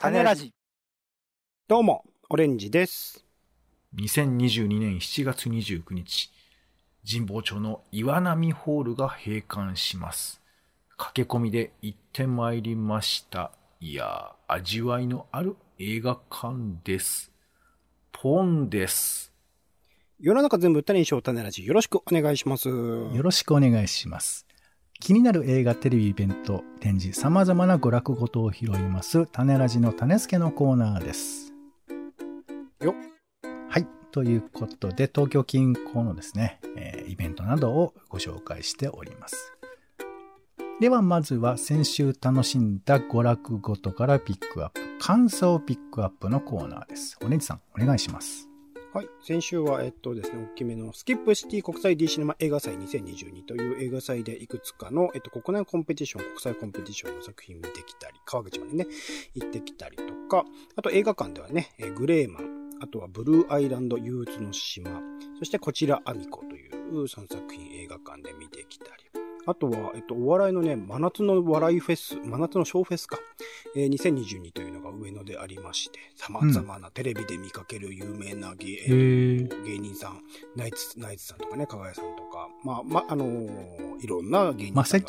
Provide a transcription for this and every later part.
種ラジ。どうも、オレンジです。2022年7月29日、神保町の岩波ホールが閉館します。駆け込みで行ってまいりました。いやー、味わいのある映画館です。ポンです。世の中全部種にしよう種ラジ。よろしくお願いします。よろしくお願いします。気になる映画、テレビ、イベント、展示、様々な娯楽ごとを拾います、種ラジの種付けのコーナーです。よはい。ということで、東京近郊のですね、えーイベントなどをご紹介しております。では、まずは先週楽しんだ娯楽ごとからピックアップ、感想ピックアップのコーナーです。オレンジさん、お願いします。はい。先週は、えっとですね、大きめのスキップシティ国際 D シネマ映画祭2022という映画祭でいくつかの、えっと、国内コンペティション、国際コンペティションの作品見てきたり、川口までね、行ってきたりとか、あと映画館ではね、えグレーマン、あとはブルーアイランド憂鬱の島、そしてこちらアミコという3作品映画館で見てきたり、あとは、えっと、お笑いのね、真夏の笑いフェス、真夏のショーフェスか、えー2022というのが上野でありまして、様々なテレビで見かける有名な芸,、えー芸人さん、ナイツ、ナイツさんとかね、かがやさんとか、まあ、ま、あのーいろんな芸人マさんが。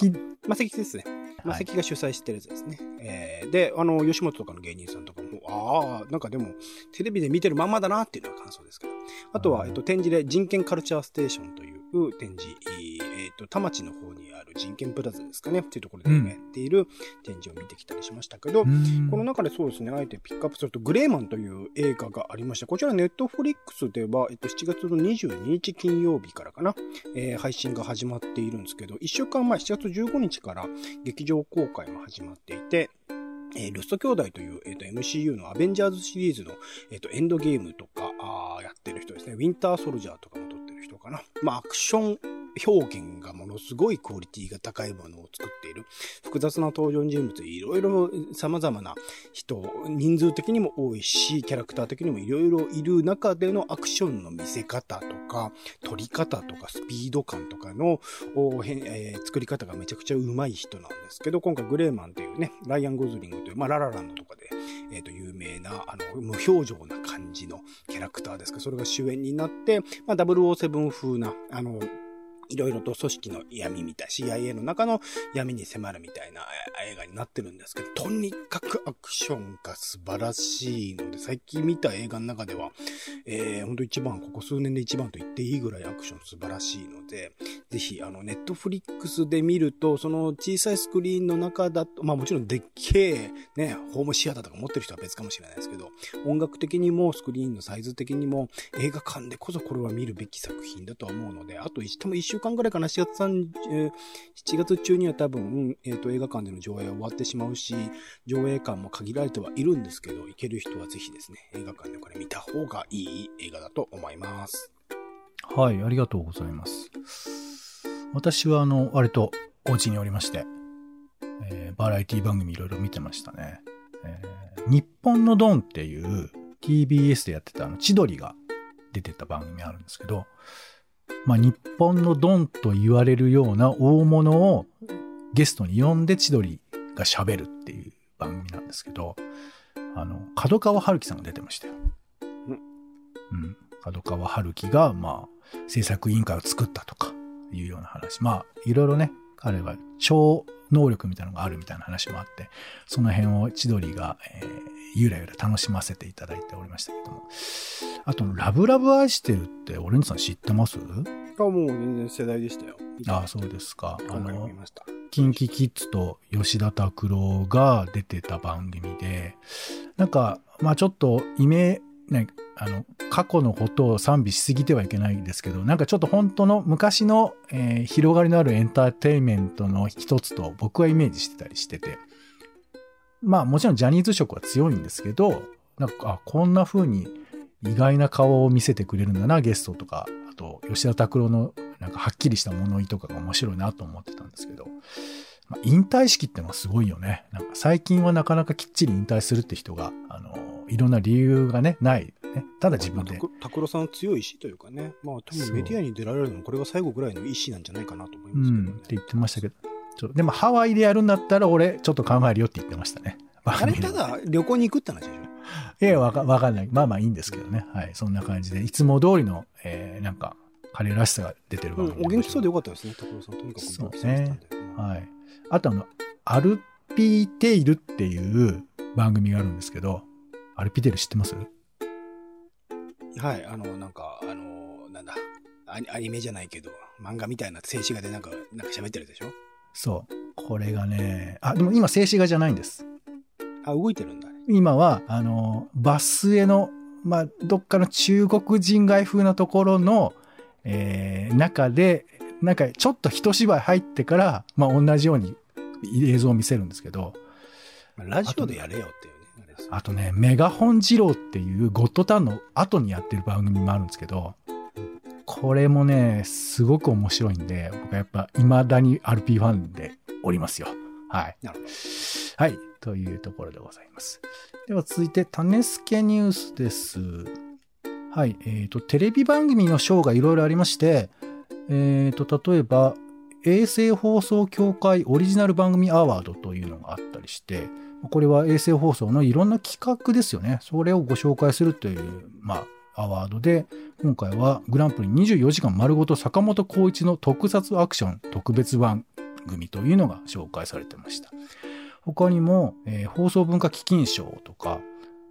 マセキですね。マセキが主催してるやつですね。えーで、あの、吉本とかの芸人さんとかも、ああ、なんかでも、テレビで見てるまんまだなっていうのが感想ですけど。あとは、えっと、展示で人権カルチャーステーションという展示、えっと、田町の方にある人権プラザですかね、っていうところで今やっている展示を見てきたりしましたけど、この中でそうですね、あえてピックアップすると、グレーマンという映画がありまして、こちらネットフリックスでは、えっと、7月の22日金曜日からかな、えー配信が始まっているんですけど、1週間前、7月15日から劇場公開も始まっていて、えールスト兄弟という、えっと MCU のアベンジャーズシリーズの、えっとエンドゲームとかあーやってる人ですね。ウィンターソルジャーとかも撮ってる人かな。まあ、アクション表現がものすごいクオリティが高いものを作っている。複雑な登場人物、いろいろ様々な人、人数的にも多いし、キャラクター的にもいろいろいる中でのアクションの見せ方とか、撮り方とか、スピード感とかの、えー作り方がめちゃくちゃうまい人なんですけど、今回グレーマンというね、ライアン・ゴズリングという、まあ、ララランドとかで、えっ、と、有名な、あの、無表情な感じのキャラクターですか、それが主演になって、まあ、007風な、あの、いろいろと組織の闇みたい、CIA の中の闇に迫るみたいな映画になってるんですけど、とにかくアクションが素晴らしいので、最近見た映画の中では、えー、本当一番、ここ数年で一番と言っていいぐらいアクション素晴らしいので、ぜひ、あの、ネットフリックスで見ると、その小さいスクリーンの中だと、まあもちろんでっけえ、ね、ホームシアターとか持ってる人は別かもしれないですけど、音楽的にもスクリーンのサイズ的にも映画館でこそこれは見るべき作品だとは思うので、あと一、多分一週間ぐらいかな、7月3、7月中には多分、えっ、と、映画館での上映は終わってしまうし、上映館も限られてはいるんですけど、行ける人はぜひですね、映画館でこれ見た方がいい映画だと思います。はい、ありがとうございます。私は、あの、割と、お家におりまして、えーバラエティ番組いろいろ見てましたね。えー日本のドンっていう TBS でやってたあの、千鳥が出てた番組あるんですけど、まあ、日本のドンと言われるような大物をゲストに呼んで千鳥が喋るっていう番組なんですけど、あの、角川春樹さんが出てましたよ。うん。角川春樹が、まあ、制作委員会を作ったとかいうような話。まあ、いろいろね、彼は超能力みたいなのがあるみたいな話もあって、その辺を千鳥が、えーゆらゆら楽しませていただいておりましたけども。あと、ラブラブ愛してるって、オレンジさん知ってます？あ、もう全然世代でしたよ。ああ、そうですか。あの。キンキキッズと吉田拓郎が出てた番組で、なんか、まあちょっと、イメね、あの、過去のことを賛美しすぎてはいけないんですけど、なんかちょっと本当の昔の、えー広がりのあるエンターテインメントの一つと僕はイメージしてたりしてて、まあもちろんジャニーズ色は強いんですけど、なんか、あ、こんな風に意外な顔を見せてくれるんだな、ゲストとか、あと、吉田拓郎のなんかはっきりした物言いとかが面白いなと思ってたんですけど、まあ、引退式ってのはすごいよね。なんか最近はなかなかきっちり引退するって人が、あの、いろんな理由がね、ない。ね、ただ自分で。拓郎さん強い意志というかね、まあ多分メディアに出られるのもこれが最後ぐらいの意志なんじゃないかなと思いうますけどね。ん、って言ってましたけど。ちょでもハワイでやるんだったら俺ちょっと考えるよって言ってましたね。あれただ旅行に行くって話でしょ？いや、わか、わかんない。まあまあいいんですけどね。はい。そんな感じで、いつも通りの、えー、なんか、彼らしさが出てるうん、お元気そうでよかったですね、拓郎さん。とにかくそうでうんはい。あとあの、アルピーテイルっていう番組があるんですけど、アルピーテイル知ってます？はい、あの、なんか、あの、なんだ、アニメじゃないけど、漫画みたいな静止画でなんか、なんか喋ってるでしょ？そう。これがね、あ、でも今静止画じゃないんです。あ、動いてるんだ。今は、あの、バスへの、まあ、どっかの中国人街風なところの、えー、中で、なんかちょっと一芝居入ってから、まあ同じように映像を見せるんですけど、まあラジオでやれよっていうね。あとね、メガホン二郎っていうゴッドタンの後にやってる番組もあるんですけど、これもね、すごく面白いんで、僕はやっぱ未だに RP ファンでおりますよ。はい。なるほど。はい。というところでございます。では続いて、種付けニュースです。はい。えっ、と、テレビ番組のショーがいろいろありまして、えっ、と、例えば、衛星放送協会オリジナル番組アワードというのがあったりして、これは衛星放送のいろんな企画ですよね。それをご紹介するという、まあ、アワードで、今回はグランプリ24時間丸ごと坂本光一の特撮アクション特別番組というのが紹介されてました。他にも、えー放送文化基金賞とか、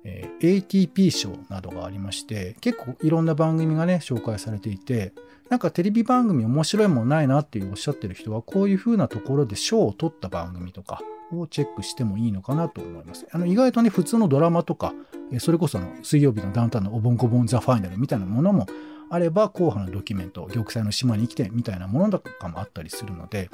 えー ATP 賞などがありまして、結構いろんな番組がね、紹介されていて、なんかテレビ番組面白いもんないなっていうおっしゃってる人は、こういう風なところで賞を取った番組とかをチェックしてもいいのかなと思います。あの、意外とね、普通のドラマとか、それこそあの水曜日のダウンタウンのおぼんこぼんザファイナルみたいなものもあれば、硬派なドキュメント、玉砕の島に生きてみたいなものとかもあったりするので、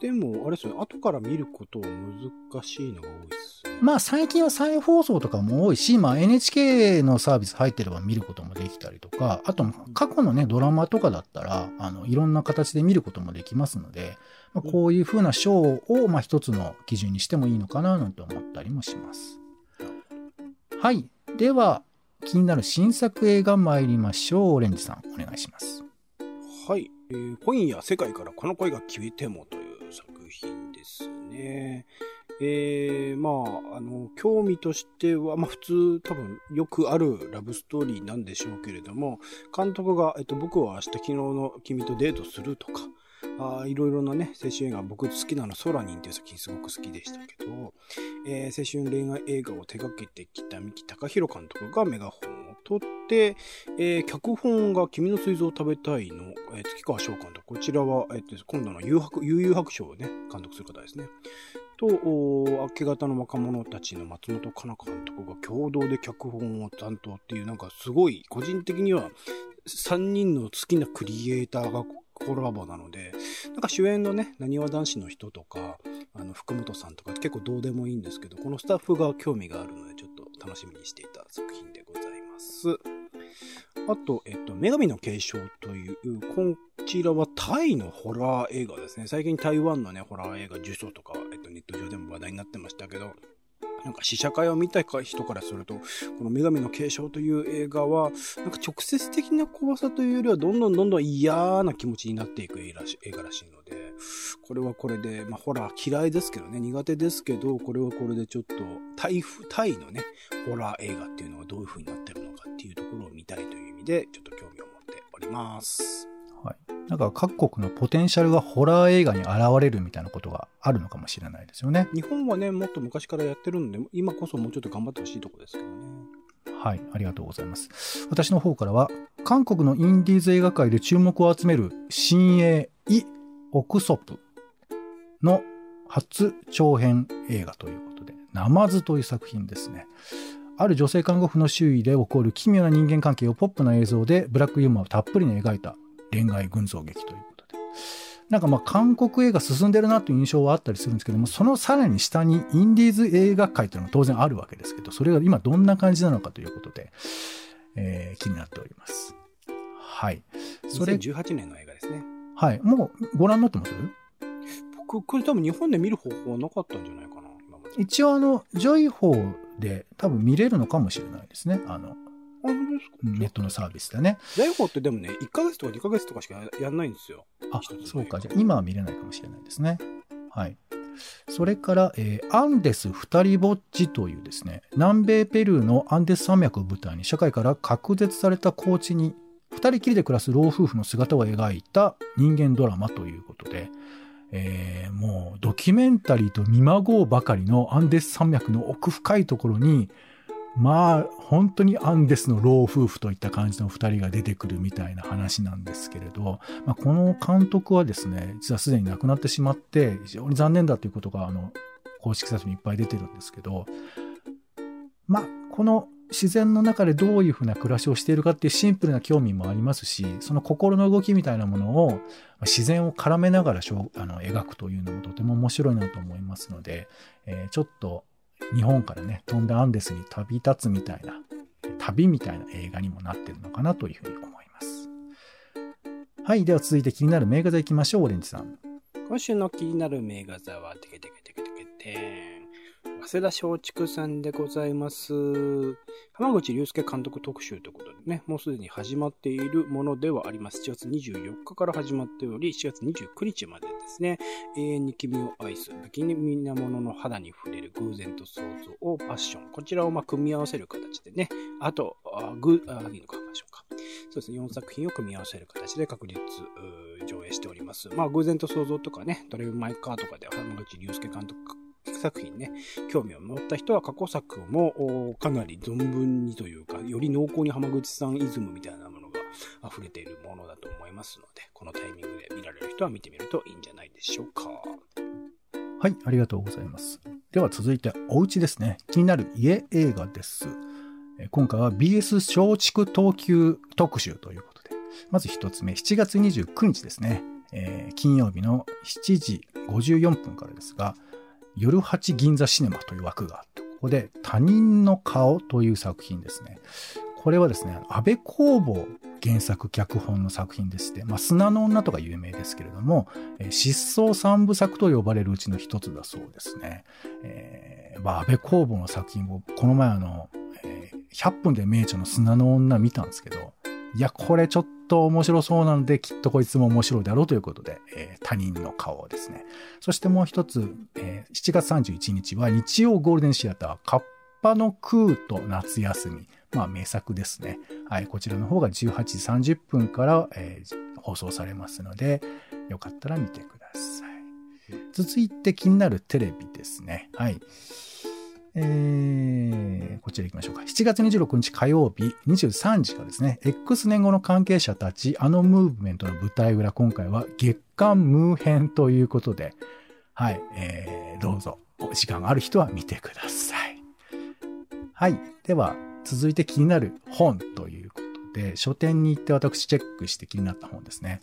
でも、あれですよね、後から見ること難しいのが多いですね。まあ最近は再放送とかも多いし、まあ NHK のサービス入ってれば見ることもできたりとか、あと過去のね、ドラマとかだったら、あの、いろんな形で見ることもできますので、まあ、こういう風なショーを、まあ一つの基準にしてもいいのかななんて思ったりもします。はい。では、気になる新作映画参りましょう。オレンジさん、お願いします。はい、えー今夜世界からこの声が消えてもという作品ですね。えー、まあ、あの、興味としては、まあ普通多分よくあるラブストーリーなんでしょうけれども、監督が、えっと、僕は明日昨日の君とデートするとか、あいろいろなね、青春映画、僕好きなの、ソラニンっていう作品すごく好きでしたけど、えー青春恋愛映画を手掛けてきた三木隆弘監督がメガホンを取って、えー脚本が君の膵臓を食べたいの、えー月川翔監督。こちらは、えー今度の誘白、悠々白書をね、監督する方ですね。と、明け方の若者たちの松本香奈監督が共同で脚本を担当っていう、なんかすごい、個人的には3人の好きなクリエイターがコラボなので、なんか主演のね、なにわ男子の人とか、あの、福本さんとか結構どうでもいいんですけど、このスタッフが興味があるので、ちょっと楽しみにしていた作品でございます。あと、えっと、女神の継承という、こちらはタイのホラー映画ですね。最近台湾のね、ホラー映画受賞とか、えっと、ネット上でも話題になってましたけど、なんか試写会を見た人からすると、この女神の継承という映画は、なんか直接的な怖さというよりは、どんどんどんどん嫌な気持ちになっていく映画らしいので、これはこれで、まあ、ホラー嫌いですけどね、苦手ですけど、これはこれでちょっと、タイフ、タイのね、ホラー映画っていうのがどういう風になってるのかっていうところを見たいという意味で、ちょっと興味を持っております。はい。なんか各国のポテンシャルがホラー映画に現れるみたいなことがあるのかもしれないですよね。日本はね、もっと昔からやってるんで、今こそもうちょっと頑張ってほしいところですけどね。はい、ありがとうございます。私の方からは、韓国のインディーズ映画界で注目を集める新鋭イ・オクソプの初長編映画ということで、ナマズという作品ですね。ある女性看護婦の周囲で起こる奇妙な人間関係をポップな映像でブラックユーモアをたっぷりに描いた恋愛群像劇ということで。なんかまあ韓国映画進んでるなという印象はあったりするんですけども、そのさらに下にインディーズ映画界というのが当然あるわけですけど、それが今どんな感じなのかということで、えー気になっております。はい。それ、2018年の映画ですね。はい。もうご覧になってます？僕、これ多分日本で見る方法はなかったんじゃないかな。一応あの、ジョイホーで多分見れるのかもしれないですね。あの、ネットのサービスでね。ジャイホってでもね、1ヶ月とか2ヶ月とかしかやんないんですよ。あそうか。じゃあ今は見れないかもしれないですね。はい。それから、えーアンデス二人ぼっちというですね、南米ペルーのアンデス山脈を舞台に社会から隔絶された高地に二人きりで暮らす老夫婦の姿を描いた人間ドラマということで、えーもうドキュメンタリーと見まごうばかりのアンデス山脈の奥深いところに、まあ、本当にアンデスの老夫婦といった感じの二人が出てくるみたいな話なんですけれど、まあ、この監督はですね、実はすでに亡くなってしまって、非常に残念だということが、あの、公式サイトにいっぱい出てるんですけど、まあ、この自然の中でどういうふうな暮らしをしているかっていうシンプルな興味もありますし、その心の動きみたいなものを、自然を絡めながらあの描くというのもとても面白いなと思いますので、えーちょっと日本からね、飛んでアンデスに旅立つみたいな、旅みたいな映画にもなってるのかなというふうに思います。はい。では続いて気になる名画座いきましょう、オレンジさん。今週の気になる名画座は、テケテケテケテケテン。早稲田松竹さんでございます。浜口竜介監督特集ということでね、もうすでに始まっているものではあります。7月24日から始まっており、7月29日までですね、永遠に君を愛す、不気味なものの肌に触れる偶然と想像をパッション。こちらをま組み合わせる形でね、あと、あグあいいのか、パッションか。そうですね、4作品を組み合わせる形で確実上映しております。まあ、偶然と想像とかね、ドライブ・マイ・カーとかで浜口竜介監督作品ね、興味を持った人は過去作もかなり存分にというか、より濃厚に浜口さんイズムみたいなものが溢れているものだと思いますので、このタイミングで見られる人は見てみるといいんじゃないでしょうか。はい、ありがとうございます。では続いて、お家ですね。気になる家映画です。今回は BS 松竹東急特集ということで、まず一つ目、7月29日ですね。えー金曜日の7時54分からですが、夜8銀座シネマという枠があって、ここで他人の顔という作品ですね。これはですね、安倍公房原作脚本の作品でして、まあ、砂の女とか有名ですけれども、失踪三部作と呼ばれるうちの一つだそうですね。えーまあ、安倍公房の作品を、この前あの、えー100分で名著の砂の女見たんですけど、いや、これちょっと面白そうなので、きっとこいつも面白いだろうということで、えー他人の顔をですね。そしてもう一つ、えー7月31日は日曜ゴールデンシアター、カッパの空と夏休み。まあ、名作ですね。はい、こちらの方が18時30分から、えー放送されますので、よかったら見てください。続いて気になるテレビですね。はい。えー、こちら行きましょうか。7月26日火曜日23時からですね、X 年後の関係者たち、あのムーブメントの舞台裏、今回は月刊ムー編ということで、はい、えー、どうぞ、お時間がある人は見てください。はい。では、続いて気になる本ということで、書店に行って私チェックして気になった本ですね。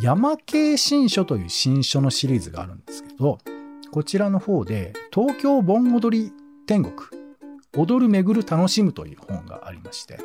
山系新書という新書のシリーズがあるんですけど、こちらの方で、東京盆踊り天国、踊る巡る楽しむという本がありまして、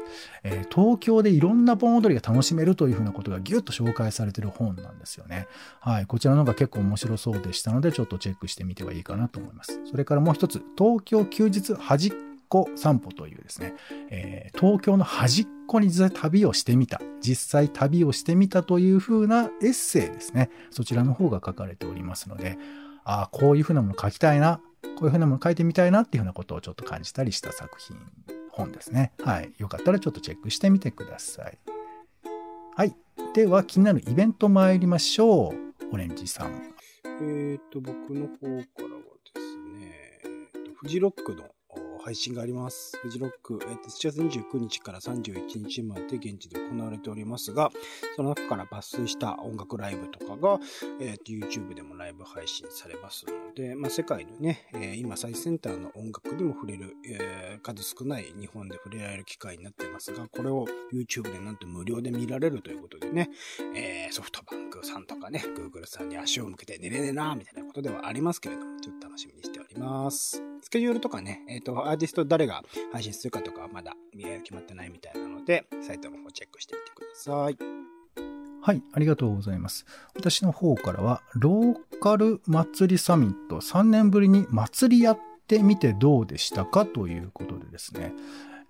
えー東京でいろんな盆踊りが楽しめるというふうなことがギュッと紹介されている本なんですよね。はい。こちらの方が結構面白そうでしたので、ちょっとチェックしてみてはいいかなと思います。それからもう一つ、東京休日端っこ散歩というですね、えー東京の端っこに実際旅をしてみた、実際旅をしてみたというふうなエッセイですね。そちらの方が書かれておりますので、ああ、こういうふうなもの書きたいな、こういうふうなもの書いてみたいなっていうふうなことをちょっと感じたりした作品、本ですね。はい。よかったらちょっとチェックしてみてください。はい。では、気になるイベント参りましょう。オレンジさん。えっ、と、僕の方からはですね、えっとフジロックの配信があります。フジロック、えーと7月29日から31日まで現地で行われておりますが、その中から抜粋した音楽ライブとかが、えーと YouTube でもライブ配信されますので、まあ、世界のね、えー今最先端の音楽にも触れる、えー数少ない日本で触れられる機会になっていますが、これを YouTube でなんと無料で見られるということでね、えーソフトバンクさんとかね、Google さんに足を向けて寝れねえな、みたいなことではありますけれども、ちょっと楽しみにしております。スケジュールとかね、えっ、と、アーティスト誰が配信するかとかはまだえが決まってないみたいなので、サイトの方チェックしてみてください。はい、ありがとうございます。私の方からは、ローカル祭りサミット3年ぶりに祭りやってみてどうでしたかということでですね、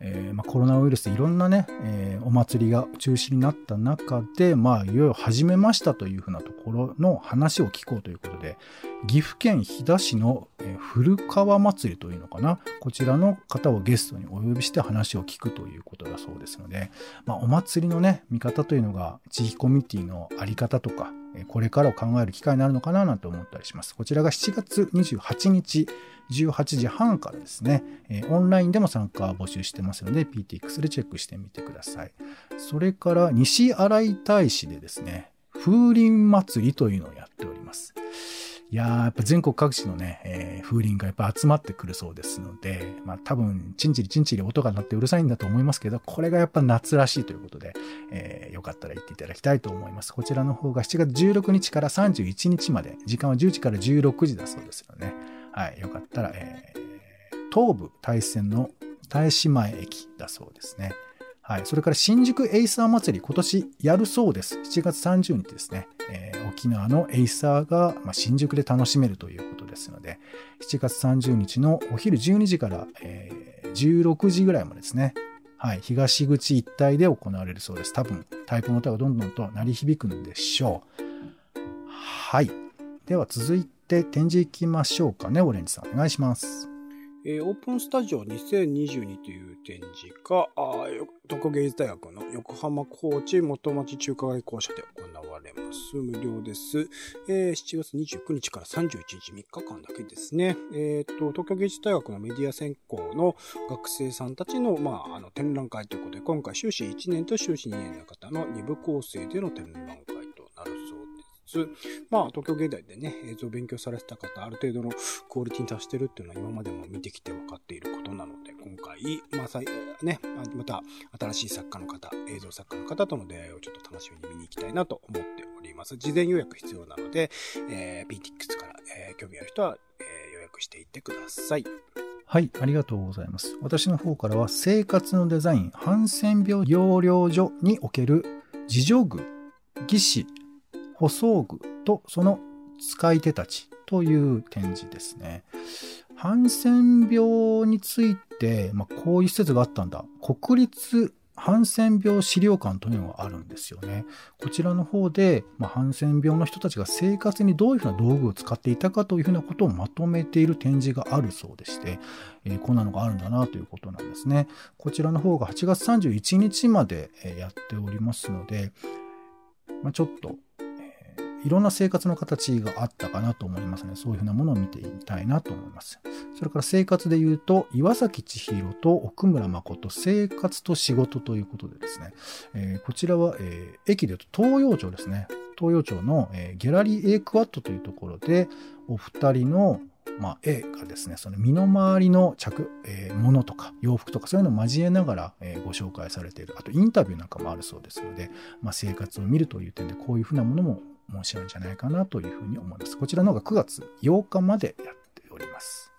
えー、まあ、コロナウイルスいろんなね、えー、お祭りが中止になった中で、まあ、いよいよ始めましたというふうなところの話を聞こうということで、岐阜県飛騨市の、え、古川祭りというのかな、こちらの方をゲストにお呼びして話を聞くということだそうですので、まあ、お祭りのね、見方というのが、地域コミュニティのあり方とか、これからを考える機会になるのかななんて思ったりします。こちらが7月28日、18時半からですね、オンラインでも参加募集してますので、PTX でチェックしてみてください。それから、西新井大使でですね、風鈴祭りというのをやっております。いやー、やっぱ全国各地のね、えー、風鈴がやっぱ集まってくるそうですので、まあ多分、チンチリチンチリ音が鳴ってうるさいんだと思いますけど、これがやっぱ夏らしいということで、えー、よかったら行っていただきたいと思います。こちらの方が7月16日から31日まで、時間は10時から16時だそうですよね。はい、よかったら、えー、東武大師線の大師前駅だそうですね。はい。それから新宿エイサー祭り、今年やるそうです。7月30日ですね。えー、沖縄のエイサーが、まあ、新宿で楽しめるということですので、7月30日のお昼12時から、えー、16時ぐらいまでですね。はい。東口一帯で行われるそうです。多分、太鼓の歌がどんどんと鳴り響くんでしょう。はい。では続いて展示行きましょうかね。オレンジさん、お願いします。えー、オープンスタジオ2022という展示が、東京芸術大学の横浜高知元町中華街校舎で行われます。無料です。えー、7月29日から31日3日間だけですね。えっ、ー、と、東京芸術大学のメディア専攻の学生さんたちの、まあ、あの、展覧会ということで、今回修士1年と修士2年の方の2部構成での展覧会まあ、東京芸大でね、映像を勉強されてた方、ある程度のクオリティに達してるっていうのは今までも見てきて分かっていることなので、今回、まあ、ね、また新しい作家の方、映像作家の方との出会いをちょっと楽しみに見に行きたいなと思っております。事前予約必要なので、えー、PTX から、えー、興味ある人は、えー、予約していってください。はい、ありがとうございます。私の方からは、生活のデザイン、ハンセン病療養所における自助具、技師、舗装具とその使い手たちという展示ですね。ハンセン病について、まあ、こういう施設があったんだ。国立ハンセン病資料館というのがあるんですよね。こちらの方で、まあ、ハンセン病の人たちが生活にどういうふうな道具を使っていたかというふうなことをまとめている展示があるそうでして、えー、こんなのがあるんだなということなんですね。こちらの方が8月31日までやっておりますので、まあ、ちょっといろんな生活の形があったかなと思いますね。そういうふうなものを見てみたいなと思います。それから生活で言うと、岩崎千尋と奥村誠、生活と仕事ということでですね、えー、こちらは、えー、駅で言うと東洋町ですね。東洋町の、えー、ギャラリー A クワットというところで、お二人のまあ、A がですね、その身の回りの着、えー、ものとか洋服とかそういうのを交えながら、えー、ご紹介されている。あとインタビューなんかもあるそうですので、まあ、生活を見るという点でこういうふうなものも面白いんじゃないかなというふうに思います。こちらの方が9月8日までやっております。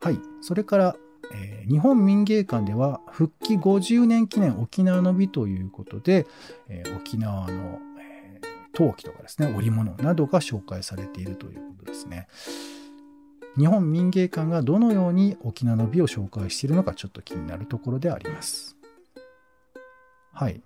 はい。それから、えー、日本民芸館では復帰50年記念沖縄の日ということで、えー、沖縄の、えー、陶器とかですね、織物などが紹介されているということですね。日本民芸館がどのように沖縄の美を紹介しているのかちょっと気になるところであります。はい。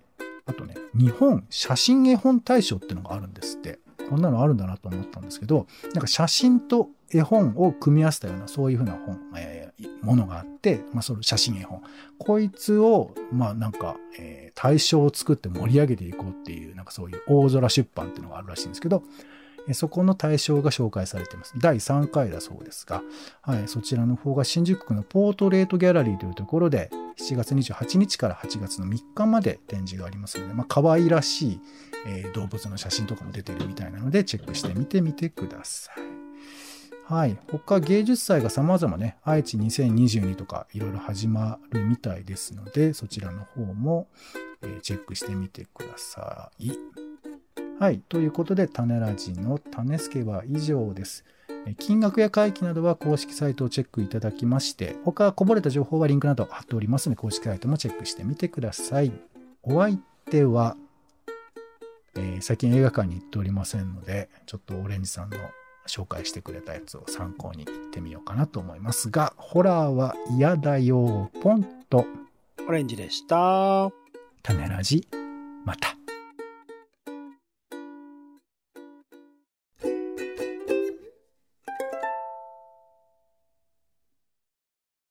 あとね、日本写真絵本大賞っていうのがあるんですって。こんなのあるんだなと思ったんですけど、なんか写真と絵本を組み合わせたような、そういうふうな本、えー、ものがあって、まあ、その写真絵本。こいつを、まあ、なんか、えー、対象を作って盛り上げていこうっていう、なんかそういう大空出版っていうのがあるらしいんですけど、そこの対象が紹介されています。第3回だそうですが、はい、そちらの方が新宿区のポートレートギャラリーというところで、7月28日から8月の3日まで展示がありますので、まあ、可愛らしい、えー、動物の写真とかも出てるみたいなので、チェックしてみてみてください。はい。他芸術祭が様々ね、愛知2022とかいろいろ始まるみたいですので、そちらの方も、チェックしてみてください。はい。ということで、種ラジの種付けは以上です。金額や会期などは公式サイトをチェックいただきまして、他こぼれた情報はリンクなど貼っておりますので、公式サイトもチェックしてみてください。お相手は、えー、最近映画館に行っておりませんので、ちょっとオレンジさんの紹介してくれたやつを参考に行ってみようかなと思いますが、ホラーは嫌だよ、ポンと、オレンジでした。種ラジ、また。